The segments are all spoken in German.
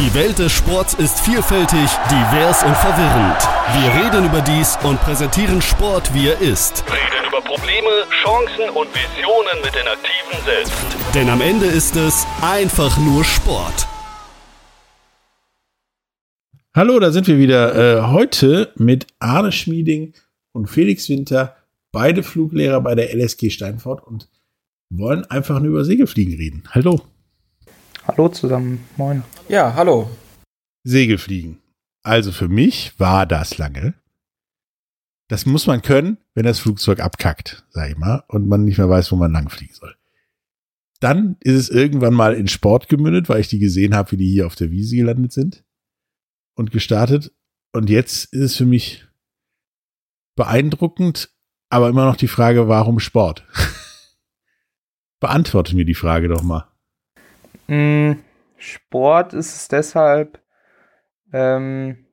Die Welt des Sports ist vielfältig, divers und verwirrend. Wir reden über dies und präsentieren Sport, wie er ist. Reden über Probleme, Chancen und Visionen mit den Aktiven selbst. Denn am Ende ist es einfach nur Sport. Hallo, da sind wir wieder. Äh, heute mit Arne Schmieding und Felix Winter, beide Fluglehrer bei der LSG Steinfort und wollen einfach nur über Segelfliegen reden. Hallo. Hallo zusammen, moin. Ja, hallo. Segelfliegen. Also für mich war das lange. Das muss man können, wenn das Flugzeug abkackt, sag ich mal, und man nicht mehr weiß, wo man langfliegen soll. Dann ist es irgendwann mal in Sport gemündet, weil ich die gesehen habe, wie die hier auf der Wiese gelandet sind und gestartet. Und jetzt ist es für mich beeindruckend, aber immer noch die Frage, warum Sport? Beantworte mir die Frage doch mal. Mm, Sport ist es deshalb, ähm,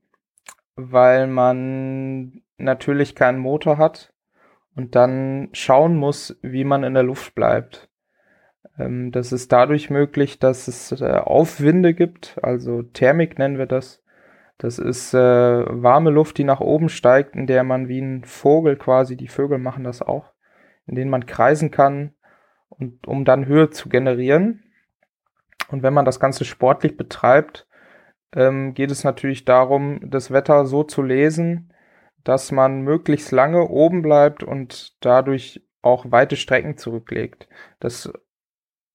weil man natürlich keinen Motor hat und dann schauen muss, wie man in der Luft bleibt. Ähm, das ist dadurch möglich, dass es äh, Aufwinde gibt, also Thermik nennen wir das. Das ist äh, warme Luft, die nach oben steigt, in der man wie ein Vogel quasi, die Vögel machen das auch, in denen man kreisen kann und um dann Höhe zu generieren. Und wenn man das Ganze sportlich betreibt, ähm, geht es natürlich darum, das Wetter so zu lesen, dass man möglichst lange oben bleibt und dadurch auch weite Strecken zurücklegt. Das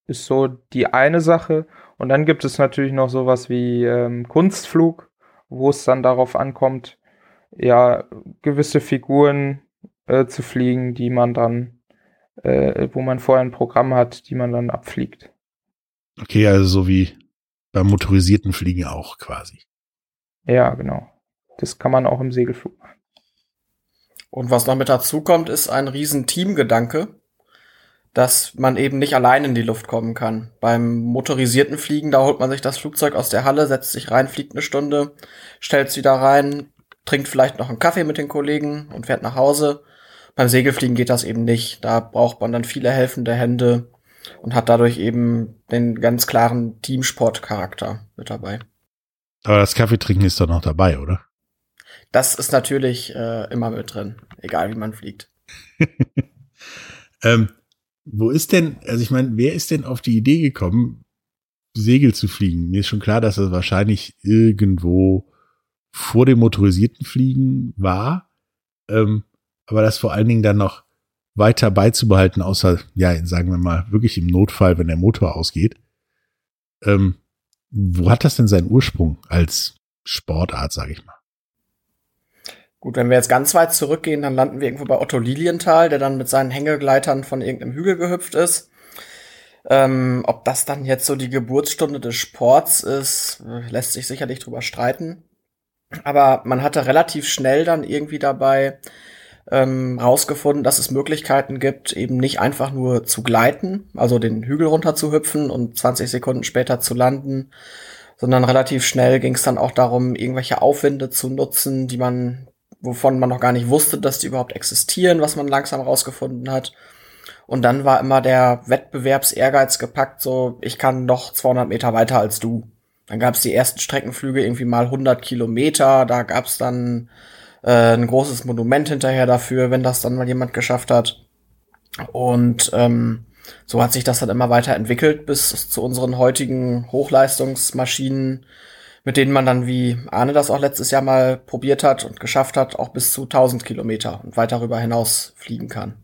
ist so die eine Sache. Und dann gibt es natürlich noch sowas wie ähm, Kunstflug, wo es dann darauf ankommt, ja, gewisse Figuren äh, zu fliegen, die man dann, äh, wo man vorher ein Programm hat, die man dann abfliegt. Okay, also so wie beim motorisierten Fliegen auch quasi. Ja, genau. Das kann man auch im Segelflug machen. Und was noch mit dazu kommt, ist ein riesen Teamgedanke, dass man eben nicht allein in die Luft kommen kann. Beim motorisierten Fliegen, da holt man sich das Flugzeug aus der Halle, setzt sich rein, fliegt eine Stunde, stellt es wieder rein, trinkt vielleicht noch einen Kaffee mit den Kollegen und fährt nach Hause. Beim Segelfliegen geht das eben nicht. Da braucht man dann viele helfende Hände und hat dadurch eben den ganz klaren Teamsport-Charakter mit dabei. Aber das Kaffeetrinken ist doch noch dabei, oder? Das ist natürlich äh, immer mit drin, egal wie man fliegt. ähm, wo ist denn, also ich meine, wer ist denn auf die Idee gekommen, Segel zu fliegen? Mir ist schon klar, dass das wahrscheinlich irgendwo vor dem motorisierten Fliegen war, ähm, aber das vor allen Dingen dann noch weiter beizubehalten, außer, ja, sagen wir mal, wirklich im Notfall, wenn der Motor ausgeht. Ähm, wo hat das denn seinen Ursprung als Sportart, sage ich mal? Gut, wenn wir jetzt ganz weit zurückgehen, dann landen wir irgendwo bei Otto Lilienthal, der dann mit seinen Hängegleitern von irgendeinem Hügel gehüpft ist. Ähm, ob das dann jetzt so die Geburtsstunde des Sports ist, lässt sich sicherlich drüber streiten. Aber man hatte relativ schnell dann irgendwie dabei ähm, rausgefunden, dass es Möglichkeiten gibt, eben nicht einfach nur zu gleiten, also den Hügel runter zu hüpfen und 20 Sekunden später zu landen, sondern relativ schnell ging es dann auch darum, irgendwelche Aufwinde zu nutzen, die man, wovon man noch gar nicht wusste, dass die überhaupt existieren, was man langsam rausgefunden hat. Und dann war immer der Wettbewerbsehrgeiz gepackt, so ich kann noch 200 Meter weiter als du. Dann gab es die ersten Streckenflüge irgendwie mal 100 Kilometer, da gab es dann äh, ein großes Monument hinterher dafür, wenn das dann mal jemand geschafft hat. Und ähm, so hat sich das dann immer weiterentwickelt bis zu unseren heutigen Hochleistungsmaschinen, mit denen man dann, wie Arne das auch letztes Jahr mal probiert hat und geschafft hat, auch bis zu 1000 Kilometer und weit darüber hinaus fliegen kann.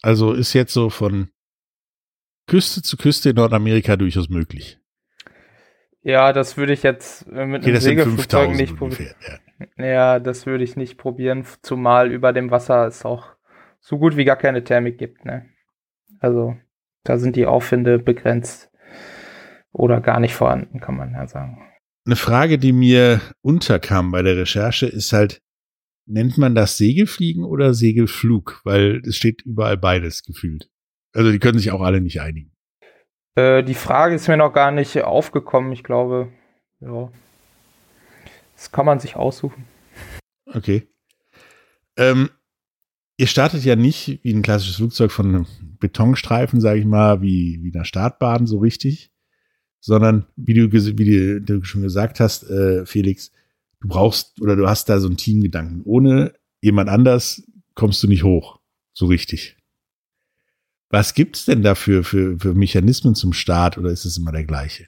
Also ist jetzt so von Küste zu Küste in Nordamerika durchaus möglich. Ja, das würde ich jetzt äh, mit Okay, einem Segelflugzeug 5000 nicht probieren. Ja. Ja, das würde ich nicht probieren, zumal über dem Wasser es auch so gut wie gar keine Thermik gibt. Ne? Also da sind die Aufwinde begrenzt oder gar nicht vorhanden, kann man ja sagen. Eine Frage, die mir unterkam bei der Recherche, ist halt, nennt man das Segelfliegen oder Segelflug? Weil es steht überall beides gefühlt. Also die können sich auch alle nicht einigen. Äh, die Frage ist mir noch gar nicht aufgekommen. Ich glaube, ja, das kann man sich aussuchen. Okay. Ähm, ihr startet ja nicht wie ein klassisches Flugzeug von einem Betonstreifen, sage ich mal, wie, wie einer Startbahn so richtig, sondern wie du, wie du schon gesagt hast, äh, Felix, du brauchst oder du hast da so einen Teamgedanken. Ohne jemand anders kommst du nicht hoch, so richtig. Was gibt's denn dafür für, für Mechanismen zum Start oder ist es immer der gleiche?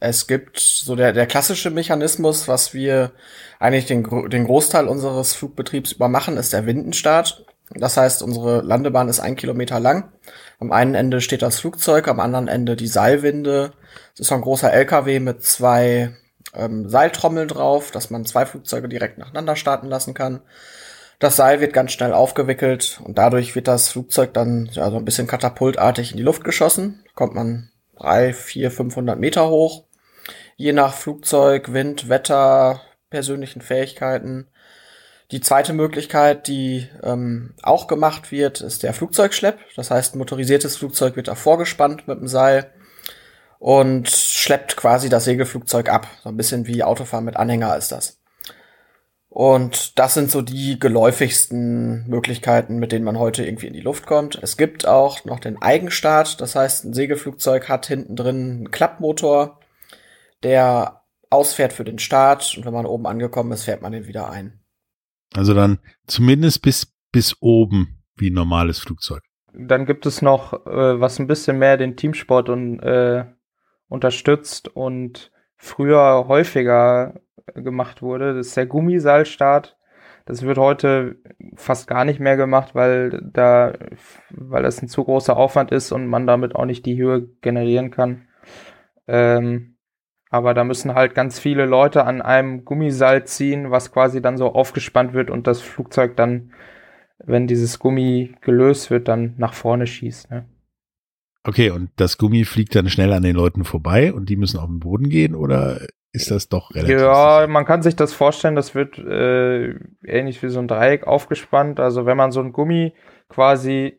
Es gibt so der, der klassische Mechanismus, was wir eigentlich den, den Großteil unseres Flugbetriebs übermachen, ist der Windenstart. Das heißt, unsere Landebahn ist ein Kilometer lang. Am einen Ende steht das Flugzeug, am anderen Ende die Seilwinde. Es ist ein großer LKW mit zwei ähm, Seiltrommeln drauf, dass man zwei Flugzeuge direkt nacheinander starten lassen kann. Das Seil wird ganz schnell aufgewickelt und dadurch wird das Flugzeug dann ja, so ein bisschen katapultartig in die Luft geschossen. Kommt man drei, vier, 500 Meter hoch. Je nach Flugzeug, Wind, Wetter, persönlichen Fähigkeiten. Die zweite Möglichkeit, die ähm, auch gemacht wird, ist der Flugzeugschlepp. Das heißt, ein motorisiertes Flugzeug wird davor gespannt mit dem Seil und schleppt quasi das Segelflugzeug ab. So ein bisschen wie Autofahren mit Anhänger ist das. Und das sind so die geläufigsten Möglichkeiten, mit denen man heute irgendwie in die Luft kommt. Es gibt auch noch den Eigenstart. Das heißt, ein Segelflugzeug hat hinten drin einen Klappmotor, der ausfährt für den Start. Und wenn man oben angekommen ist, fährt man den wieder ein. Also dann zumindest bis, bis oben wie ein normales Flugzeug. Dann gibt es noch, äh, was ein bisschen mehr den Teamsport und, äh, unterstützt und früher häufiger gemacht wurde. Das ist der Gummiseilstart. Das wird heute fast gar nicht mehr gemacht, weil da, weil das ein zu großer Aufwand ist und man damit auch nicht die Höhe generieren kann. Ähm, aber da müssen halt ganz viele Leute an einem Gummiseil ziehen, was quasi dann so aufgespannt wird und das Flugzeug dann, wenn dieses Gummi gelöst wird, dann nach vorne schießt. Ne? Okay, und das Gummi fliegt dann schnell an den Leuten vorbei und die müssen auf den Boden gehen oder ist das doch relativ. Ja, sicher. man kann sich das vorstellen, das wird äh, ähnlich wie so ein Dreieck aufgespannt. Also wenn man so ein Gummi quasi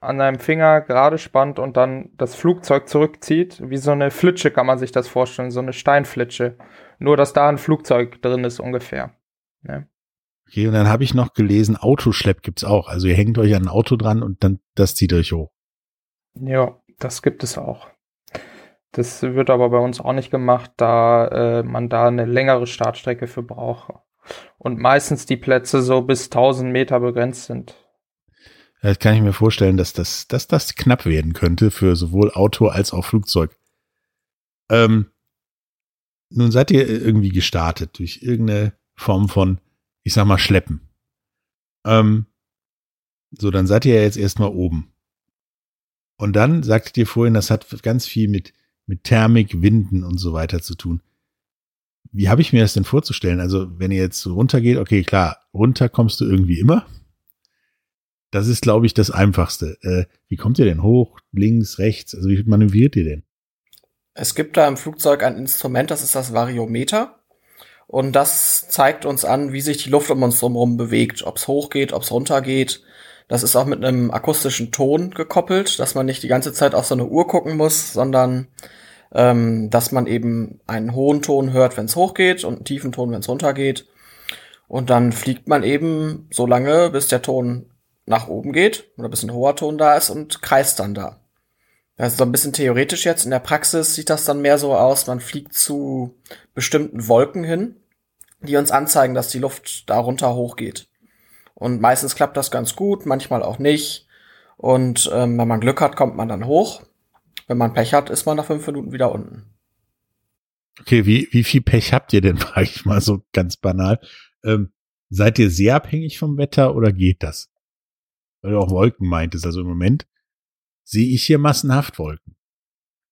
an einem Finger gerade spannt und dann das Flugzeug zurückzieht, wie so eine Flitsche kann man sich das vorstellen, so eine Steinflitsche. Nur, dass da ein Flugzeug drin ist ungefähr. Ne? Okay, und dann habe ich noch gelesen, Autoschlepp gibt's auch. Also ihr hängt euch an ein Auto dran und dann das zieht euch hoch. Ja, das gibt es auch. Das wird aber bei uns auch nicht gemacht, da äh, man da eine längere Startstrecke für braucht. Und meistens die Plätze so bis 1000 Meter begrenzt sind. Das kann ich mir vorstellen, dass das, dass das knapp werden könnte für sowohl Auto als auch Flugzeug. Ähm, nun seid ihr irgendwie gestartet durch irgendeine Form von, ich sag mal, Schleppen. Ähm, so, dann seid ihr ja jetzt erstmal oben. Und dann sagtet ihr vorhin, das hat ganz viel mit mit Thermik, Winden und so weiter zu tun. Wie habe ich mir das denn vorzustellen? Also, wenn ihr jetzt runtergeht, okay, klar, runter kommst du irgendwie immer. Das ist, glaube ich, das Einfachste. Äh, wie kommt ihr denn hoch? Links, rechts? Also, wie manövriert ihr denn? Es gibt da im Flugzeug ein Instrument, das ist das Variometer. Und das zeigt uns an, wie sich die Luft um uns drumherum bewegt. Ob es hochgeht, ob es runtergeht. Das ist auch mit einem akustischen Ton gekoppelt, dass man nicht die ganze Zeit auf so eine Uhr gucken muss, sondern ähm, dass man eben einen hohen Ton hört, wenn es hochgeht und einen tiefen Ton, wenn es runtergeht. Und dann fliegt man eben so lange, bis der Ton nach oben geht oder bis ein hoher Ton da ist und kreist dann da. Das ist so ein bisschen theoretisch jetzt. In der Praxis sieht das dann mehr so aus, man fliegt zu bestimmten Wolken hin, die uns anzeigen, dass die Luft darunter hochgeht. Und meistens klappt das ganz gut, manchmal auch nicht. Und ähm, wenn man Glück hat, kommt man dann hoch. Wenn man Pech hat, ist man nach fünf Minuten wieder unten. Okay, wie, wie viel Pech habt ihr denn, frage ich mal so ganz banal. Ähm, seid ihr sehr abhängig vom Wetter oder geht das? Weil du auch Wolken meintest. Also im Moment sehe ich hier massenhaft Wolken.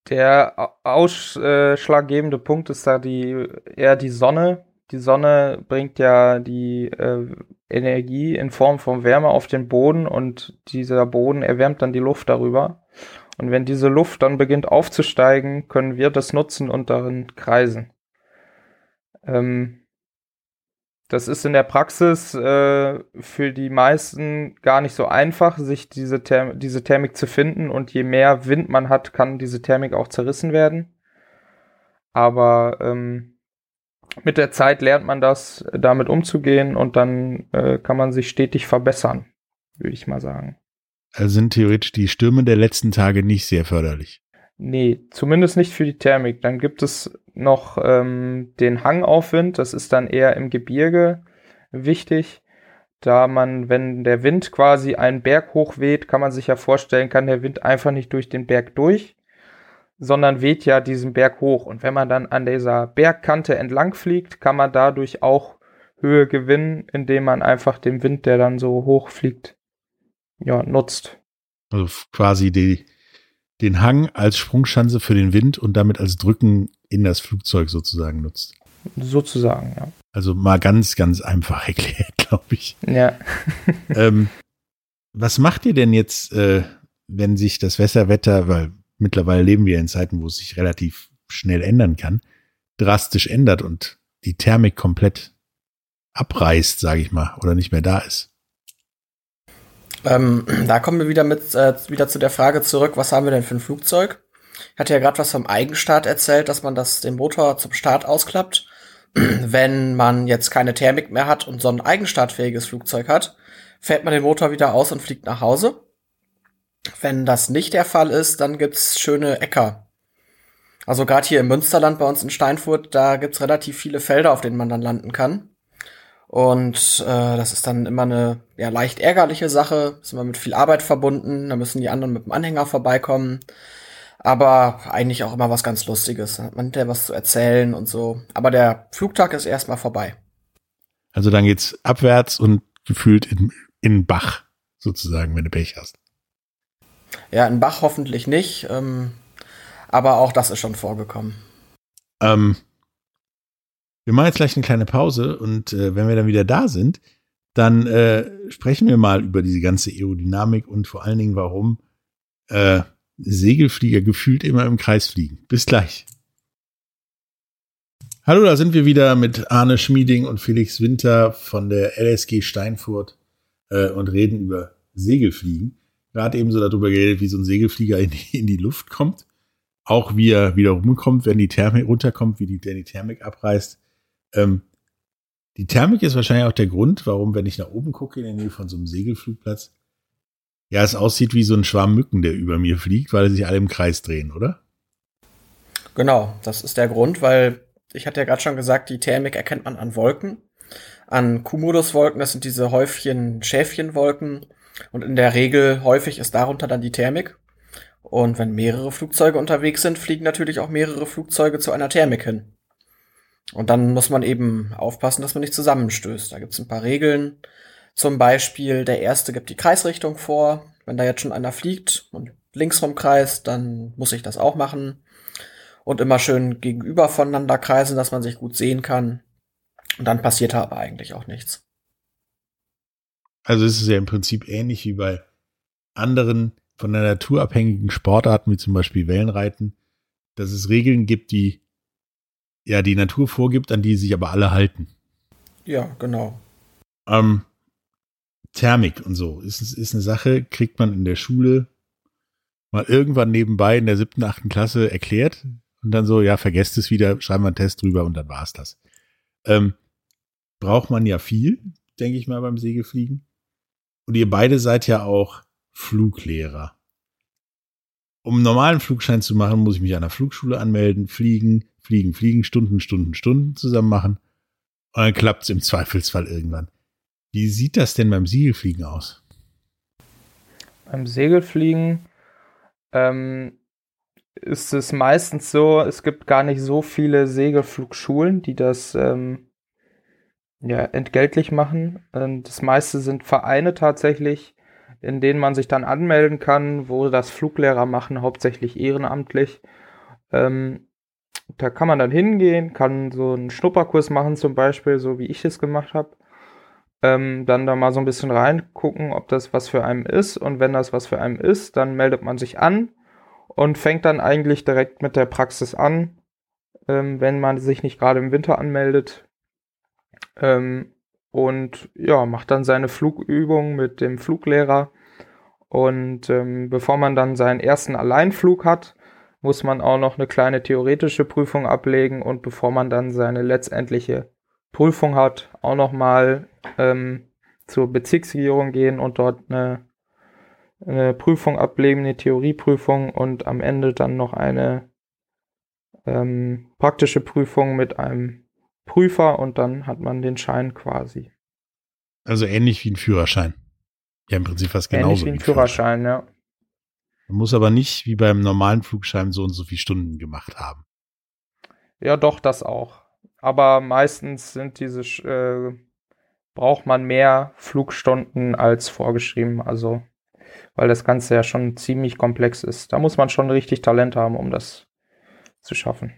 Der ausschlaggebende Punkt ist da die eher die Sonne. Die Sonne bringt ja die äh, Energie in Form von Wärme auf den Boden und dieser Boden erwärmt dann die Luft darüber. Und wenn diese Luft dann beginnt aufzusteigen, können wir das nutzen und darin kreisen. Ähm, das ist in der Praxis äh, für die meisten gar nicht so einfach, sich diese, Therm diese Thermik zu finden. Und je mehr Wind man hat, kann diese Thermik auch zerrissen werden. Aber ähm, mit der Zeit lernt man das, damit umzugehen und dann äh, kann man sich stetig verbessern, würde ich mal sagen. Also sind theoretisch die Stürme der letzten Tage nicht sehr förderlich. Nee, zumindest nicht für die Thermik. Dann gibt es noch ähm, den Hangaufwind, das ist dann eher im Gebirge wichtig. Da man, wenn der Wind quasi einen Berg hochweht, kann man sich ja vorstellen, kann der Wind einfach nicht durch den Berg durch, sondern weht ja diesen Berg hoch. Und wenn man dann an dieser Bergkante entlang fliegt, kann man dadurch auch Höhe gewinnen, indem man einfach den Wind, der dann so hoch fliegt, ja, nutzt. Also quasi die, den Hang als Sprungschanze für den Wind und damit als Drücken in das Flugzeug sozusagen nutzt. Sozusagen, ja. Also mal ganz, ganz einfach erklärt, glaube ich. Ja. ähm, was macht ihr denn jetzt, äh, wenn sich das Wässerwetter, weil mittlerweile leben wir in Zeiten, wo es sich relativ schnell ändern kann, drastisch ändert und die Thermik komplett abreißt, sage ich mal, oder nicht mehr da ist? Ähm, da kommen wir wieder mit äh, wieder zu der Frage zurück, was haben wir denn für ein Flugzeug? Ich hatte ja gerade was vom Eigenstart erzählt, dass man das den Motor zum Start ausklappt. Wenn man jetzt keine Thermik mehr hat und so ein eigenstartfähiges Flugzeug hat, fährt man den Motor wieder aus und fliegt nach Hause. Wenn das nicht der Fall ist, dann gibt's schöne Äcker. Also gerade hier im Münsterland bei uns in Steinfurt, da gibt's relativ viele Felder, auf denen man dann landen kann. Und äh, das ist dann immer eine ja, leicht ärgerliche Sache, ist immer mit viel Arbeit verbunden, da müssen die anderen mit dem Anhänger vorbeikommen. Aber eigentlich auch immer was ganz Lustiges. Da hat man hinterher was zu erzählen und so. Aber der Flugtag ist erstmal vorbei. Also dann geht's abwärts und gefühlt in, in Bach, sozusagen, wenn du Pech hast. Ja, in Bach hoffentlich nicht. Ähm, aber auch das ist schon vorgekommen. Ähm, wir machen jetzt gleich eine kleine Pause und äh, wenn wir dann wieder da sind, dann äh, sprechen wir mal über diese ganze Aerodynamik und vor allen Dingen, warum äh, Segelflieger gefühlt immer im Kreis fliegen. Bis gleich. Hallo, da sind wir wieder mit Arne Schmieding und Felix Winter von der LSG Steinfurt äh, und reden über Segelfliegen. Gerade eben so darüber geredet, wie so ein Segelflieger in die, in die Luft kommt. Auch wie er wieder rumkommt, wenn die Thermik runterkommt, wie die, die Thermik abreißt. Ähm, die Thermik ist wahrscheinlich auch der Grund, warum, wenn ich nach oben gucke in der Nähe von so einem Segelflugplatz, ja, es aussieht wie so ein Schwarm Mücken, der über mir fliegt, weil sich alle im Kreis drehen, oder? Genau, das ist der Grund, weil ich hatte ja gerade schon gesagt, die Thermik erkennt man an Wolken, an Cumuluswolken, das sind diese Häufchen Schäfchenwolken und in der Regel häufig ist darunter dann die Thermik. Und wenn mehrere Flugzeuge unterwegs sind, fliegen natürlich auch mehrere Flugzeuge zu einer Thermik hin. Und dann muss man eben aufpassen, dass man nicht zusammenstößt. Da gibt es ein paar Regeln. Zum Beispiel, der erste gibt die Kreisrichtung vor. Wenn da jetzt schon einer fliegt und links rumkreist, dann muss ich das auch machen. Und immer schön gegenüber voneinander kreisen, dass man sich gut sehen kann. Und dann passiert aber eigentlich auch nichts. Also es ist ja im Prinzip ähnlich wie bei anderen von der Natur abhängigen Sportarten, wie zum Beispiel Wellenreiten, dass es Regeln gibt, die ja die Natur vorgibt, an die sich aber alle halten. Ja, genau. Ähm, Thermik und so ist, ist eine Sache, kriegt man in der Schule mal irgendwann nebenbei in der siebten, achten Klasse erklärt und dann so, ja, vergesst es wieder, schreiben wir einen Test drüber und dann war's das. Ähm, braucht man ja viel, denke ich mal, beim Segelfliegen. Und ihr beide seid ja auch Fluglehrer. Um einen normalen Flugschein zu machen, muss ich mich an der Flugschule anmelden, fliegen, fliegen, fliegen, Stunden, Stunden, Stunden zusammen machen. Und dann klappt es im Zweifelsfall irgendwann. Wie sieht das denn beim Segelfliegen aus? Beim Segelfliegen ähm, ist es meistens so, es gibt gar nicht so viele Segelflugschulen, die das ähm, ja, entgeltlich machen. Und das meiste sind Vereine tatsächlich, in denen man sich dann anmelden kann, wo das Fluglehrer machen, hauptsächlich ehrenamtlich. Ähm, da kann man dann hingehen, kann so einen Schnupperkurs machen, zum Beispiel, so wie ich es gemacht habe. Ähm, dann da mal so ein bisschen reingucken, ob das was für einen ist. Und wenn das was für einen ist, dann meldet man sich an und fängt dann eigentlich direkt mit der Praxis an, ähm, wenn man sich nicht gerade im Winter anmeldet. Ähm, und ja, macht dann seine Flugübung mit dem Fluglehrer. Und ähm, bevor man dann seinen ersten Alleinflug hat, muss man auch noch eine kleine theoretische Prüfung ablegen und bevor man dann seine letztendliche Prüfung hat, auch nochmal ähm, zur Bezirksregierung gehen und dort eine eine Prüfung ablegen, eine Theorieprüfung und am Ende dann noch eine ähm, praktische Prüfung mit einem Prüfer und dann hat man den Schein quasi. Also ähnlich wie ein Führerschein. Ja, im Prinzip fast genauso. Ähnlich wie ein Führerschein, Führerschein, ja. Man muss aber nicht wie beim normalen Flugschein so und so viele Stunden gemacht haben. Ja, doch, das auch. Aber meistens sind diese, äh, braucht man mehr Flugstunden als vorgeschrieben. Also, weil das Ganze ja schon ziemlich komplex ist. Da muss man schon richtig Talent haben, um das zu schaffen.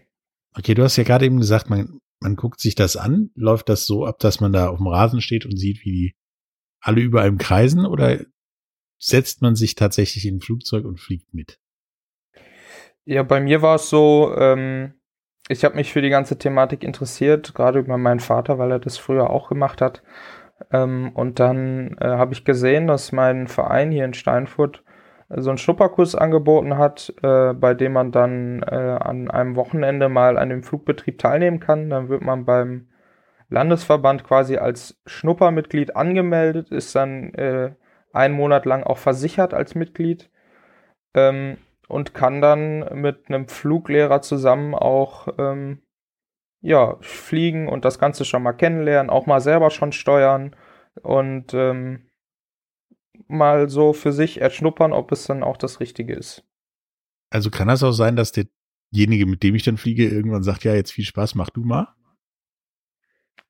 Okay, du hast ja gerade eben gesagt, man, man guckt sich das an. Läuft das so ab, dass man da auf dem Rasen steht und sieht, wie die alle über einem kreisen oder setzt man sich tatsächlich in ein Flugzeug und fliegt mit? Ja, bei mir war es so, ähm, ich habe mich für die ganze Thematik interessiert, gerade über meinen Vater, weil er das früher auch gemacht hat. Ähm, und dann äh, habe ich gesehen, dass mein Verein hier in Steinfurt so einen Schnupperkurs angeboten hat, äh, bei dem man dann äh, an einem Wochenende mal an dem Flugbetrieb teilnehmen kann. Dann wird man beim Landesverband quasi als Schnuppermitglied angemeldet, ist dann äh, einen Monat lang auch versichert als Mitglied ähm, und kann dann mit einem Fluglehrer zusammen auch ähm, ja, fliegen und das Ganze schon mal kennenlernen, auch mal selber schon steuern und ähm, mal so für sich erschnuppern, ob es dann auch das Richtige ist. Also kann das auch sein, dass derjenige, mit dem ich dann fliege, irgendwann sagt, ja, jetzt viel Spaß, mach du mal?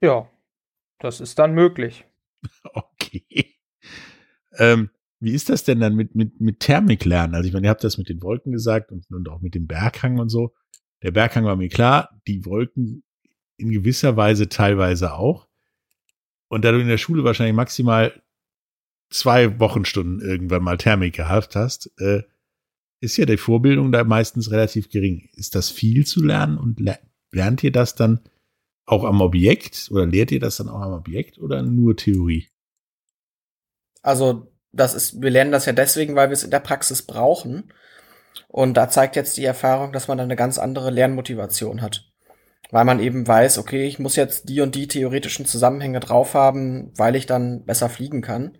Ja, das ist dann möglich. Okay. Ähm, wie ist das denn dann mit, mit, mit Thermiklernen? Also ich meine, ihr habt das mit den Wolken gesagt und, und auch mit dem Berghang und so. Der Berghang war mir klar, die Wolken in gewisser Weise teilweise auch. Und da du in der Schule wahrscheinlich maximal zwei Wochenstunden irgendwann mal Thermik gehabt hast, äh, ist ja die Vorbildung da meistens relativ gering. Ist das viel zu lernen und le lernt ihr das dann auch am Objekt oder lehrt ihr das dann auch am Objekt oder nur Theorie? Also, das ist, wir lernen das ja deswegen, weil wir es in der Praxis brauchen. Und da zeigt jetzt die Erfahrung, dass man dann eine ganz andere Lernmotivation hat. Weil man eben weiß, okay, ich muss jetzt die und die theoretischen Zusammenhänge drauf haben, weil ich dann besser fliegen kann.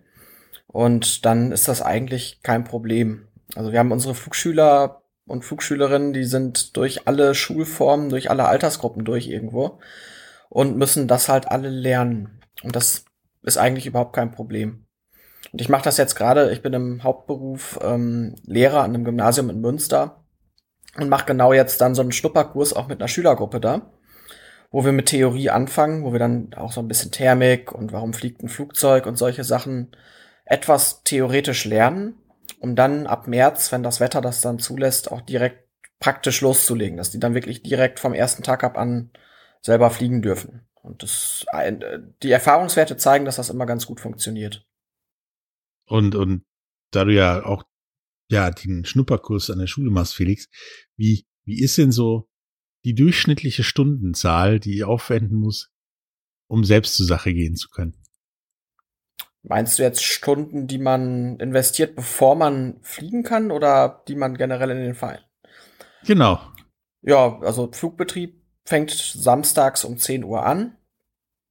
Und dann ist das eigentlich kein Problem. Also wir haben unsere Flugschüler und Flugschülerinnen, die sind durch alle Schulformen, durch alle Altersgruppen durch irgendwo und müssen das halt alle lernen. Und das ist eigentlich überhaupt kein Problem. Und ich mache das jetzt gerade, ich bin im Hauptberuf ähm, Lehrer an einem Gymnasium in Münster und mache genau jetzt dann so einen Schnupperkurs auch mit einer Schülergruppe da, wo wir mit Theorie anfangen, wo wir dann auch so ein bisschen Thermik und warum fliegt ein Flugzeug und solche Sachen etwas theoretisch lernen, um dann ab März, wenn das Wetter das dann zulässt, auch direkt praktisch loszulegen, dass die dann wirklich direkt vom ersten Tag ab an selber fliegen dürfen. Und das, die Erfahrungswerte zeigen, dass das immer ganz gut funktioniert. Und, und da du ja auch ja den Schnupperkurs an der Schule machst, Felix, wie, wie ist denn so die durchschnittliche Stundenzahl, die ich aufwenden muss, um selbst zur Sache gehen zu können? Meinst du jetzt Stunden, die man investiert, bevor man fliegen kann oder die man generell in den Verein? Genau. Ja, also Flugbetrieb fängt samstags um 10 Uhr an.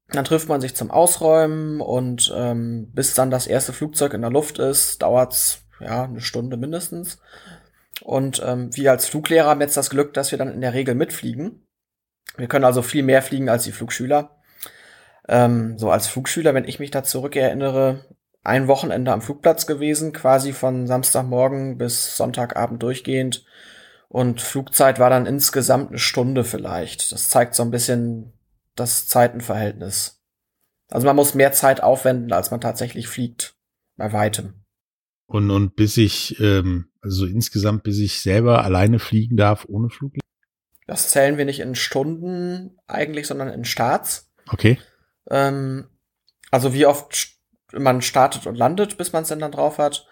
Dann trifft man sich zum Ausräumen und ähm, bis dann das erste Flugzeug in der Luft ist, dauert's ja eine Stunde mindestens. Und ähm, wir als Fluglehrer haben jetzt das Glück, dass wir dann in der Regel mitfliegen. Wir können also viel mehr fliegen als die Flugschüler. Ähm, so als Flugschüler, wenn ich mich da zurückerinnere, ein Wochenende am Flugplatz gewesen, quasi von Samstagmorgen bis Sonntagabend durchgehend. Und Flugzeit war dann insgesamt eine Stunde vielleicht. Das zeigt so ein bisschen das Zeitenverhältnis. Also man muss mehr Zeit aufwenden, als man tatsächlich fliegt. Bei weitem. Und, und bis ich, ähm, also insgesamt, bis ich selber alleine fliegen darf ohne Flug? Das zählen wir nicht in Stunden eigentlich, sondern in Starts. Okay. Ähm, also wie oft man startet und landet, bis man es dann drauf hat.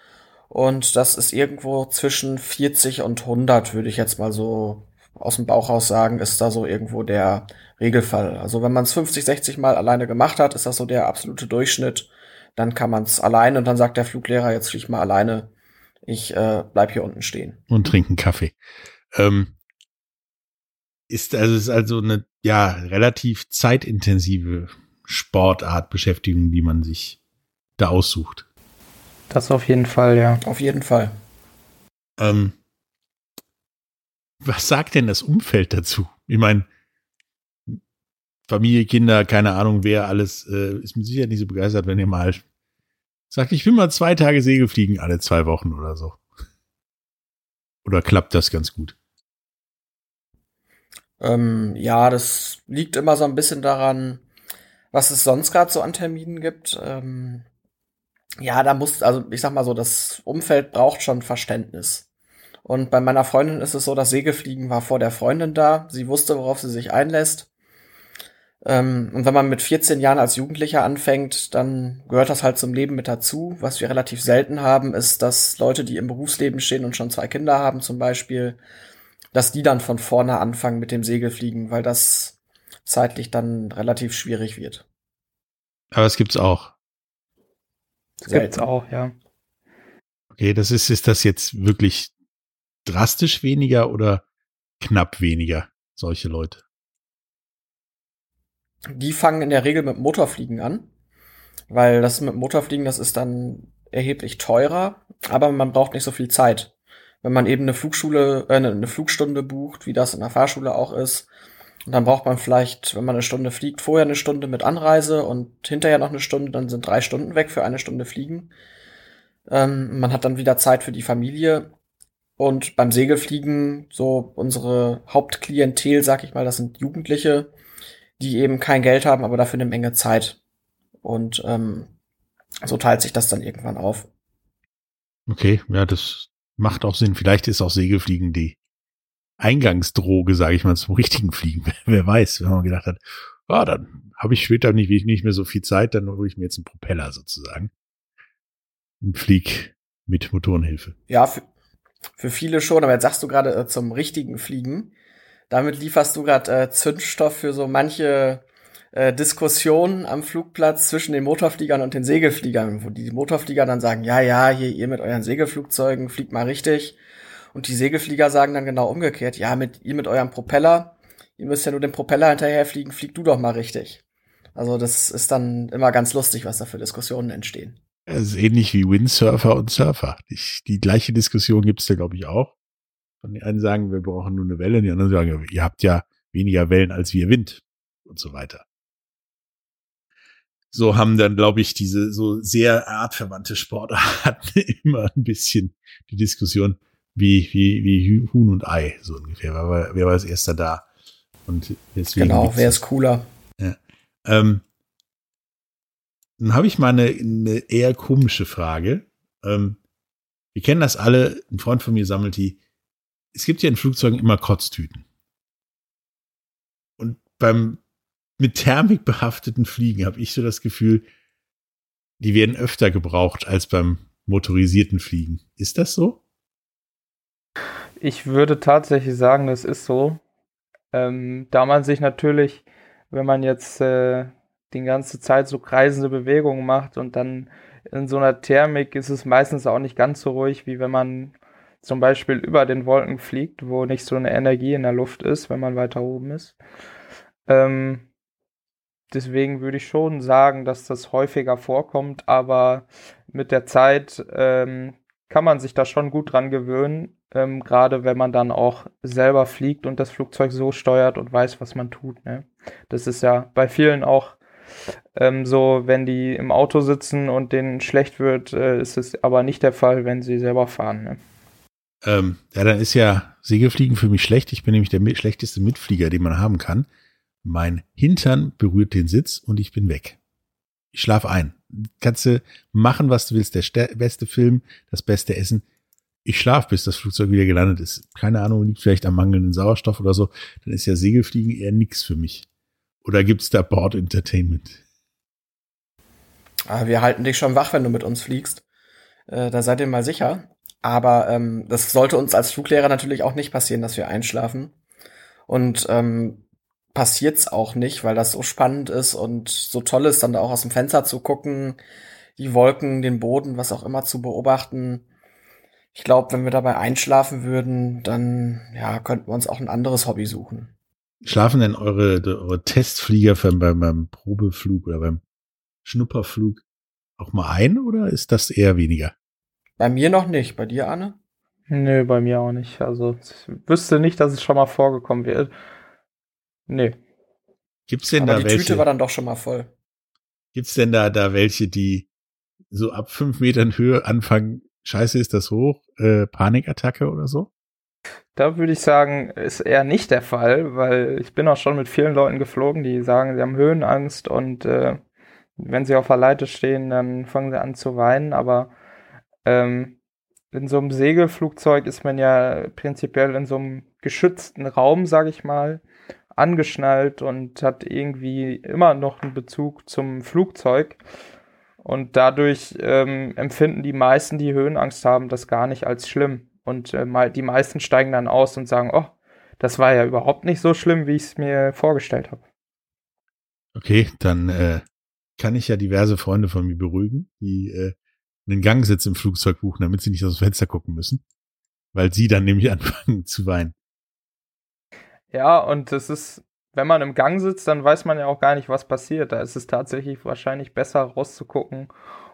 Und das ist irgendwo zwischen 40 und 100, würde ich jetzt mal so aus dem Bauch raus sagen, ist da so irgendwo der Regelfall. Also wenn man es 50, 60 Mal alleine gemacht hat, ist das so der absolute Durchschnitt. Dann kann man es alleine und dann sagt der Fluglehrer, jetzt flieg mal alleine. Ich äh, bleib hier unten stehen. Und trinken Kaffee. Ähm, ist also ist also eine ja relativ zeitintensive Sportart, Beschäftigung, die man sich da aussucht. Das auf jeden Fall, ja. Auf jeden Fall. Ähm, was sagt denn das Umfeld dazu? Ich meine, Familie, Kinder, keine Ahnung, wer alles, äh, ist mit Sicherheit nicht so begeistert, wenn ihr mal sagt, ich will mal zwei Tage Segel fliegen, alle zwei Wochen oder so. Oder klappt das ganz gut? Ähm, ja, das liegt immer so ein bisschen daran, was es sonst gerade so an Terminen gibt. Ähm, ja, da muss, also ich sag mal so, das Umfeld braucht schon Verständnis. Und bei meiner Freundin ist es so, das Segelfliegen war vor der Freundin da. Sie wusste, worauf sie sich einlässt. Ähm, und wenn man mit 14 Jahren als Jugendlicher anfängt, dann gehört das halt zum Leben mit dazu. Was wir relativ selten haben, ist, dass Leute, die im Berufsleben stehen und schon zwei Kinder haben zum Beispiel, dass die dann von vorne anfangen mit dem Segelfliegen, weil das zeitlich dann relativ schwierig wird. Aber es gibt's auch. Das gibt's auch, ja. Okay, das ist, ist das jetzt wirklich drastisch weniger oder knapp weniger, solche Leute? Die fangen in der Regel mit Motorfliegen an, weil das mit Motorfliegen, das ist dann erheblich teurer, aber man braucht nicht so viel Zeit. Wenn man eben eine Flugschule, äh, eine Flugstunde bucht, wie das in der Fahrschule auch ist, und dann braucht man vielleicht, wenn man eine Stunde fliegt, vorher eine Stunde mit Anreise und hinterher noch eine Stunde, dann sind drei Stunden weg für eine Stunde Fliegen. Ähm, man hat dann wieder Zeit für die Familie. Und beim Segelfliegen, so unsere Hauptklientel, sag ich mal, das sind Jugendliche, die eben kein Geld haben, aber dafür eine Menge Zeit. Und ähm, so teilt sich das dann irgendwann auf. Okay, ja, das macht auch Sinn. Vielleicht ist auch Segelfliegen die Eingangsdroge, sage ich mal, zum richtigen Fliegen. Wer weiß, wenn man gedacht hat, ah, dann habe ich später nicht, nicht mehr so viel Zeit, dann hole ich mir jetzt einen Propeller sozusagen. Und flieg mit Motorenhilfe. Ja, für, für viele schon, aber jetzt sagst du gerade äh, zum richtigen Fliegen. Damit lieferst du gerade äh, Zündstoff für so manche äh, Diskussionen am Flugplatz zwischen den Motorfliegern und den Segelfliegern, wo die Motorflieger dann sagen, ja, ja, hier ihr mit euren Segelflugzeugen fliegt mal richtig. Und die Segelflieger sagen dann genau umgekehrt, ja, mit ihr mit eurem Propeller, ihr müsst ja nur den Propeller hinterherfliegen, flieg du doch mal richtig. Also das ist dann immer ganz lustig, was da für Diskussionen entstehen. Es ist ähnlich wie Windsurfer und Surfer. Die, die gleiche Diskussion gibt es da, glaube ich, auch. Und die einen sagen, wir brauchen nur eine Welle, die anderen sagen, ihr habt ja weniger Wellen als wir Wind und so weiter. So haben dann, glaube ich, diese so sehr artverwandte Sportarten immer ein bisschen die Diskussion, wie, wie, wie Huhn und Ei, so ungefähr. Wer war, wer war als erster da? Und deswegen genau, wer ist cooler? Ja. Ähm, dann habe ich mal eine, eine eher komische Frage. Ähm, wir kennen das alle, ein Freund von mir sammelt die. Es gibt ja in Flugzeugen immer Kotztüten. Und beim mit Thermik behafteten Fliegen habe ich so das Gefühl, die werden öfter gebraucht als beim motorisierten Fliegen. Ist das so? Ich würde tatsächlich sagen, das ist so. Ähm, da man sich natürlich, wenn man jetzt äh, die ganze Zeit so kreisende Bewegungen macht und dann in so einer Thermik ist es meistens auch nicht ganz so ruhig, wie wenn man zum Beispiel über den Wolken fliegt, wo nicht so eine Energie in der Luft ist, wenn man weiter oben ist. Ähm, deswegen würde ich schon sagen, dass das häufiger vorkommt, aber mit der Zeit ähm, kann man sich da schon gut dran gewöhnen, ähm, gerade wenn man dann auch selber fliegt und das Flugzeug so steuert und weiß, was man tut. Ne? Das ist ja bei vielen auch ähm, so, wenn die im Auto sitzen und denen schlecht wird, äh, ist es aber nicht der Fall, wenn sie selber fahren. Ne? Ähm, ja, dann ist ja Segelfliegen für mich schlecht. Ich bin nämlich der schlechteste Mitflieger, den man haben kann. Mein Hintern berührt den Sitz und ich bin weg. Ich schlaf ein. Kannst du machen, was du willst. Der beste Film, das beste Essen ich schlafe, bis das Flugzeug wieder gelandet ist. Keine Ahnung, liegt vielleicht am mangelnden Sauerstoff oder so. Dann ist ja Segelfliegen eher nix für mich. Oder gibt's da Board Entertainment? Ah, wir halten dich schon wach, wenn du mit uns fliegst. Äh, da seid ihr mal sicher. Aber ähm, das sollte uns als Fluglehrer natürlich auch nicht passieren, dass wir einschlafen. Und ähm, passiert's auch nicht, weil das so spannend ist und so toll ist, dann da auch aus dem Fenster zu gucken, die Wolken, den Boden, was auch immer zu beobachten. Ich glaube, wenn wir dabei einschlafen würden, dann ja, könnten wir uns auch ein anderes Hobby suchen. Schlafen denn eure, eure Testflieger beim, beim Probeflug oder beim Schnupperflug auch mal ein oder ist das eher weniger? Bei mir noch nicht. Bei dir, Anne? Nö, bei mir auch nicht. Also ich wüsste nicht, dass es schon mal vorgekommen wäre. Nee. Gibt's denn Aber da die welche? Tüte war dann doch schon mal voll. Gibt's denn da, da welche, die so ab fünf Metern Höhe anfangen, scheiße ist das hoch, äh, Panikattacke oder so? Da würde ich sagen, ist eher nicht der Fall, weil ich bin auch schon mit vielen Leuten geflogen, die sagen, sie haben Höhenangst und äh, wenn sie auf der Leite stehen, dann fangen sie an zu weinen. Aber ähm, in so einem Segelflugzeug ist man ja prinzipiell in so einem geschützten Raum, sage ich mal, angeschnallt und hat irgendwie immer noch einen Bezug zum Flugzeug. Und dadurch ähm, empfinden die meisten, die Höhenangst haben, das gar nicht als schlimm. Und äh, die meisten steigen dann aus und sagen, oh, das war ja überhaupt nicht so schlimm, wie ich es mir vorgestellt habe. Okay, dann äh, kann ich ja diverse Freunde von mir beruhigen, die äh, einen Gangsitz im Flugzeug buchen, damit sie nicht aus dem Fenster gucken müssen. Weil sie dann nämlich anfangen zu weinen. Ja, und es ist, wenn man im Gang sitzt, dann weiß man ja auch gar nicht, was passiert. Da ist es tatsächlich wahrscheinlich besser rauszugucken,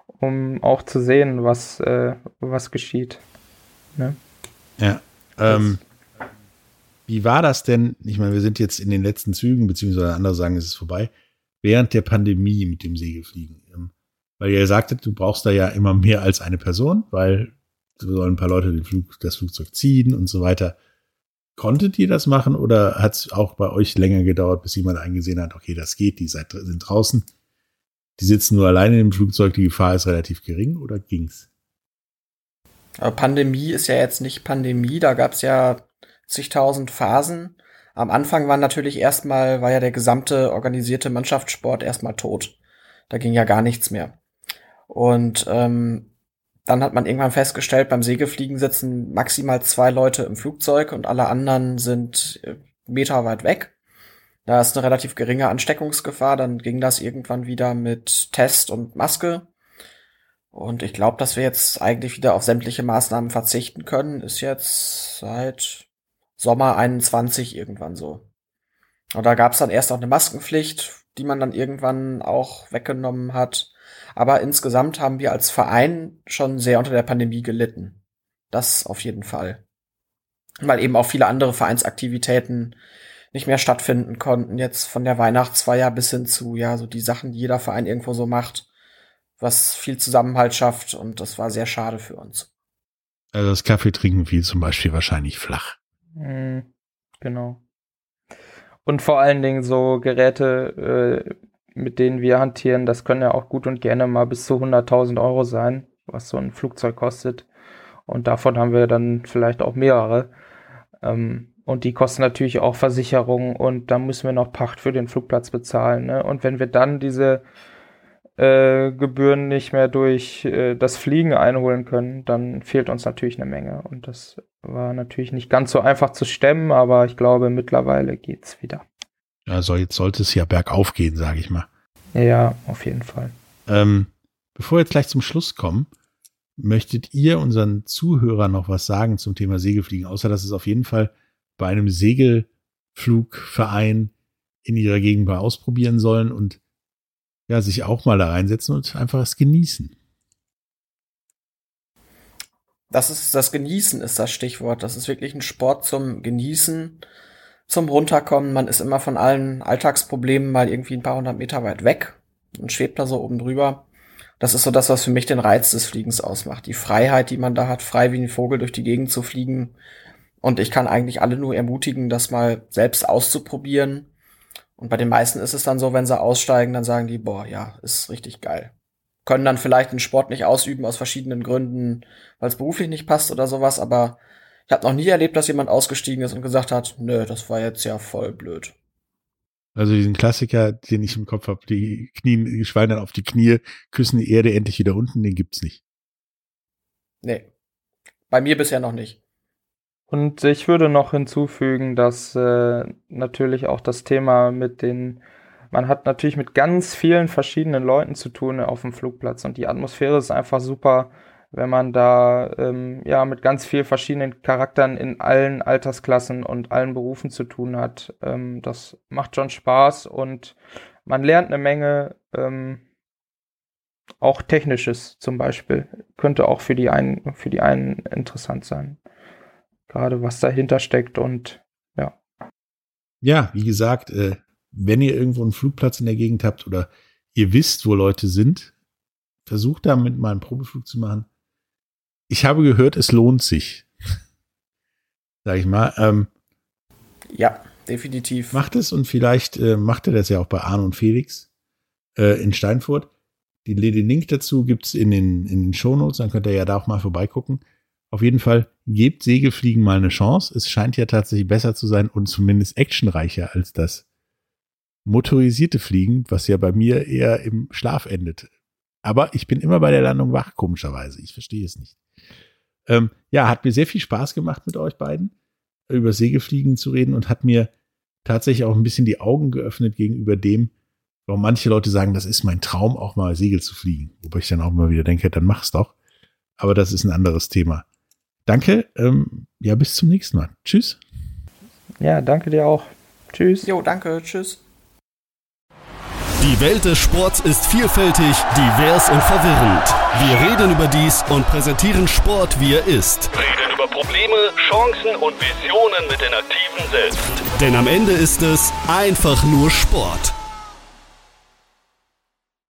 um auch zu sehen, was, äh, was geschieht. Ne? Ja. Ähm, wie war das denn? Ich meine, wir sind jetzt in den letzten Zügen, beziehungsweise andere sagen, es ist vorbei, während der Pandemie mit dem Segelfliegen. Ähm, Weil ihr sagtet, du brauchst da ja immer mehr als eine Person, weil sollen ein paar Leute den Flug, das Flugzeug ziehen und so weiter. Konntet ihr das machen oder hat es auch bei euch länger gedauert, bis jemand eingesehen hat, okay, das geht, die seid, sind draußen, die sitzen nur alleine im Flugzeug, die Gefahr ist relativ gering oder ging's? Aber Pandemie ist ja jetzt nicht Pandemie, da gab's ja zigtausend Phasen. Am Anfang war natürlich erstmal, war ja der gesamte organisierte Mannschaftssport erstmal tot. Da ging ja gar nichts mehr. Und ähm, dann hat man irgendwann festgestellt, beim Segelfliegen sitzen maximal zwei Leute im Flugzeug und alle anderen sind äh, Meter weit weg. Da ist eine relativ geringe Ansteckungsgefahr. Dann ging das irgendwann wieder mit Test und Maske. Und ich glaube, dass wir jetzt eigentlich wieder auf sämtliche Maßnahmen verzichten können, ist jetzt seit Sommer 21 irgendwann so. Und da gab es dann erst auch eine Maskenpflicht, die man dann irgendwann auch weggenommen hat. Aber insgesamt haben wir als Verein schon sehr unter der Pandemie gelitten. Das auf jeden Fall. Weil eben auch viele andere Vereinsaktivitäten nicht mehr stattfinden konnten. Jetzt von der Weihnachtsfeier bis hin zu, ja, so die Sachen, die jeder Verein irgendwo so macht, was viel Zusammenhalt schafft. Und das war sehr schade für uns. Also das Kaffeetrinken fiel zum Beispiel wahrscheinlich flach. Mhm, genau. Und vor allen Dingen so Geräte, äh, mit denen wir hantieren, das können ja auch gut und gerne mal bis zu 100.000 Euro sein, was so ein Flugzeug kostet. Und davon haben wir dann vielleicht auch mehrere. Ähm, und die kosten natürlich auch Versicherung und dann müssen wir noch Pacht für den Flugplatz bezahlen. Ne? Und wenn wir dann diese äh, Gebühren nicht mehr durch äh, das Fliegen einholen können, dann fehlt uns natürlich eine Menge. Und das war natürlich nicht ganz so einfach zu stemmen, aber ich glaube, mittlerweile geht's wieder. Also jetzt sollte es ja bergauf gehen, sage ich mal. Ja, auf jeden Fall. Ähm, bevor wir jetzt gleich zum Schluss kommen, möchtet ihr unseren Zuhörern noch was sagen zum Thema Segelfliegen, außer dass es auf jeden Fall bei einem Segelflugverein in ihrer Gegend mal ausprobieren sollen und ja, sich auch mal da reinsetzen und einfach es genießen. Das ist das Genießen ist das Stichwort. Das ist wirklich ein Sport zum Genießen, zum Runterkommen. Man ist immer von allen Alltagsproblemen mal irgendwie ein paar hundert Meter weit weg und schwebt da so oben drüber. Das ist so das, was für mich den Reiz des Fliegens ausmacht. Die Freiheit, die man da hat, frei wie ein Vogel durch die Gegend zu fliegen. Und ich kann eigentlich alle nur ermutigen, das mal selbst auszuprobieren. Und bei den meisten ist es dann so, wenn sie aussteigen, dann sagen die, boah, ja, ist richtig geil. Können dann vielleicht den Sport nicht ausüben aus verschiedenen Gründen, weil es beruflich nicht passt oder sowas, aber ich habe noch nie erlebt, dass jemand ausgestiegen ist und gesagt hat, nö, das war jetzt ja voll blöd. Also diesen Klassiker, den ich im Kopf habe, die Knien, die dann auf die Knie, küssen die Erde endlich wieder unten, den gibt's nicht. Nee. Bei mir bisher noch nicht. Und ich würde noch hinzufügen, dass äh, natürlich auch das Thema mit den, man hat natürlich mit ganz vielen verschiedenen Leuten zu tun auf dem Flugplatz und die Atmosphäre ist einfach super, wenn man da ähm, ja mit ganz vielen verschiedenen Charakteren in allen Altersklassen und allen Berufen zu tun hat. Ähm, das macht schon Spaß und man lernt eine Menge. Ähm, auch Technisches zum Beispiel könnte auch für die einen, für die einen interessant sein. Gerade was dahinter steckt und ja. Ja, wie gesagt, äh, wenn ihr irgendwo einen Flugplatz in der Gegend habt oder ihr wisst, wo Leute sind, versucht damit mal einen Probeflug zu machen. Ich habe gehört, es lohnt sich. Sag ich mal. Ähm, ja, definitiv. Macht es und vielleicht äh, macht er das ja auch bei Arne und Felix äh, in Steinfurt. Die, den Link dazu gibt's in den, in den Shownotes, dann könnt ihr ja da auch mal vorbeigucken. Auf jeden Fall gebt Segelfliegen mal eine Chance. Es scheint ja tatsächlich besser zu sein und zumindest actionreicher als das motorisierte Fliegen, was ja bei mir eher im Schlaf endet. Aber ich bin immer bei der Landung wach, komischerweise. Ich verstehe es nicht. Ähm, ja, hat mir sehr viel Spaß gemacht mit euch beiden, über Segelfliegen zu reden und hat mir tatsächlich auch ein bisschen die Augen geöffnet gegenüber dem, warum manche Leute sagen, das ist mein Traum, auch mal Segel zu fliegen. Wobei ich dann auch mal wieder denke, dann mach's doch. Aber das ist ein anderes Thema. Danke. Ähm, ja, bis zum nächsten Mal. Tschüss. Ja, danke dir auch. Tschüss. Jo, danke. Tschüss. Die Welt des Sports ist vielfältig, divers und verwirrend. Wir reden über dies und präsentieren Sport, wie er ist. Reden über Probleme, Chancen und Visionen mit den Aktiven selbst. Denn am Ende ist es einfach nur Sport.